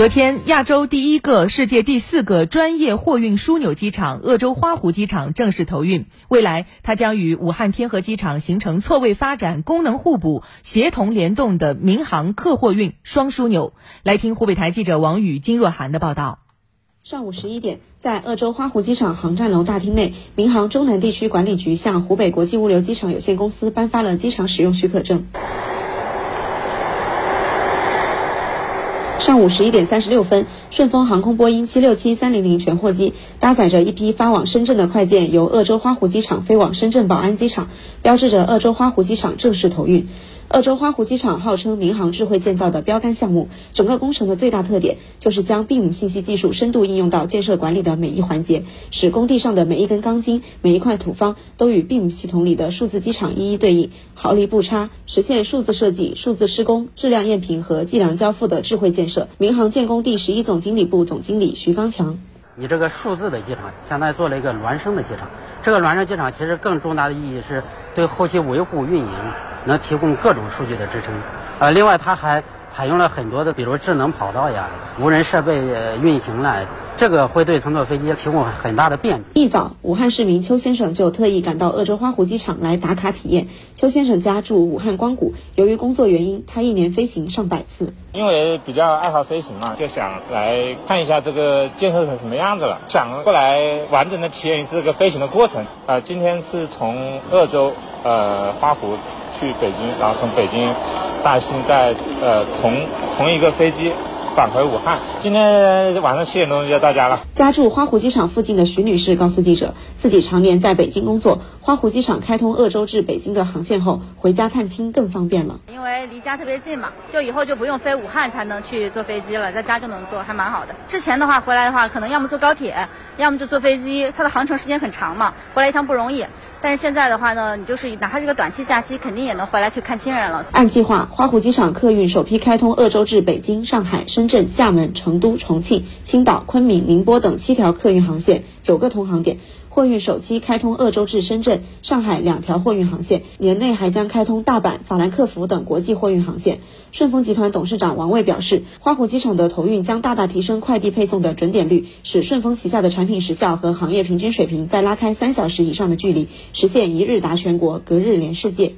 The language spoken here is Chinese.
昨天，亚洲第一个、世界第四个专业货运枢纽机场——鄂州花湖机场正式投运。未来，它将与武汉天河机场形成错位发展、功能互补、协同联动的民航客货运双枢纽。来听湖北台记者王宇、金若涵的报道。上午十一点，在鄂州花湖机场航站楼大厅内，民航中南地区管理局向湖北国际物流机场有限公司颁发了机场使用许可证。上午十一点三十六分，顺丰航空波音七六七三零零全货机搭载着一批发往深圳的快件，由鄂州花湖机场飞往深圳宝安机场，标志着鄂州花湖机场正式投运。鄂州花湖机场号称民航智慧建造的标杆项目，整个工程的最大特点就是将 BIM 信息技术深度应用到建设管理的每一环节，使工地上的每一根钢筋、每一块土方都与 BIM 系统里的数字机场一一对应，毫厘不差，实现数字设计、数字施工、质量验评和计量交付的智慧建设。民航建工第十一总经理部总经理徐刚强：你这个数字的机场，相当于做了一个孪生的机场。这个孪生机场其实更重大的意义是对后期维护运营。能提供各种数据的支撑，呃，另外它还采用了很多的，比如智能跑道呀、无人设备运行了，这个会对乘坐飞机提供很大的便利。一早，武汉市民邱先生就特意赶到鄂州花湖机场来打卡体验。邱先生家住武汉光谷，由于工作原因，他一年飞行上百次。因为比较爱好飞行嘛，就想来看一下这个建设成什么样子了，想过来完整的体验一次这个飞行的过程。啊，今天是从鄂州呃花湖。去北京，然后从北京大兴再呃同同一个飞机返回武汉。今天晚上七点钟就要到家了。家住花湖机场附近的徐女士告诉记者，自己常年在北京工作，花湖机场开通鄂州至北京的航线后，回家探亲更方便了。因为离家特别近嘛，就以后就不用飞武汉才能去坐飞机了，在家就能坐，还蛮好的。之前的话回来的话，可能要么坐高铁，要么就坐飞机，它的航程时间很长嘛，回来一趟不容易。但是现在的话呢，你就是哪怕是个短期假期，肯定也能回来去看亲人了。按计划，花湖机场客运首批开通鄂州至北京、上海、深圳、厦门、成都、重庆、青岛、昆明、宁波等七条客运航线，九个通航点。货运首期开通鄂州至深圳、上海两条货运航线，年内还将开通大阪、法兰克福等国际货运航线。顺丰集团董事长王卫表示，花湖机场的投运将大大提升快递配送的准点率，使顺丰旗下的产品时效和行业平均水平再拉开三小时以上的距离，实现一日达全国，隔日连世界。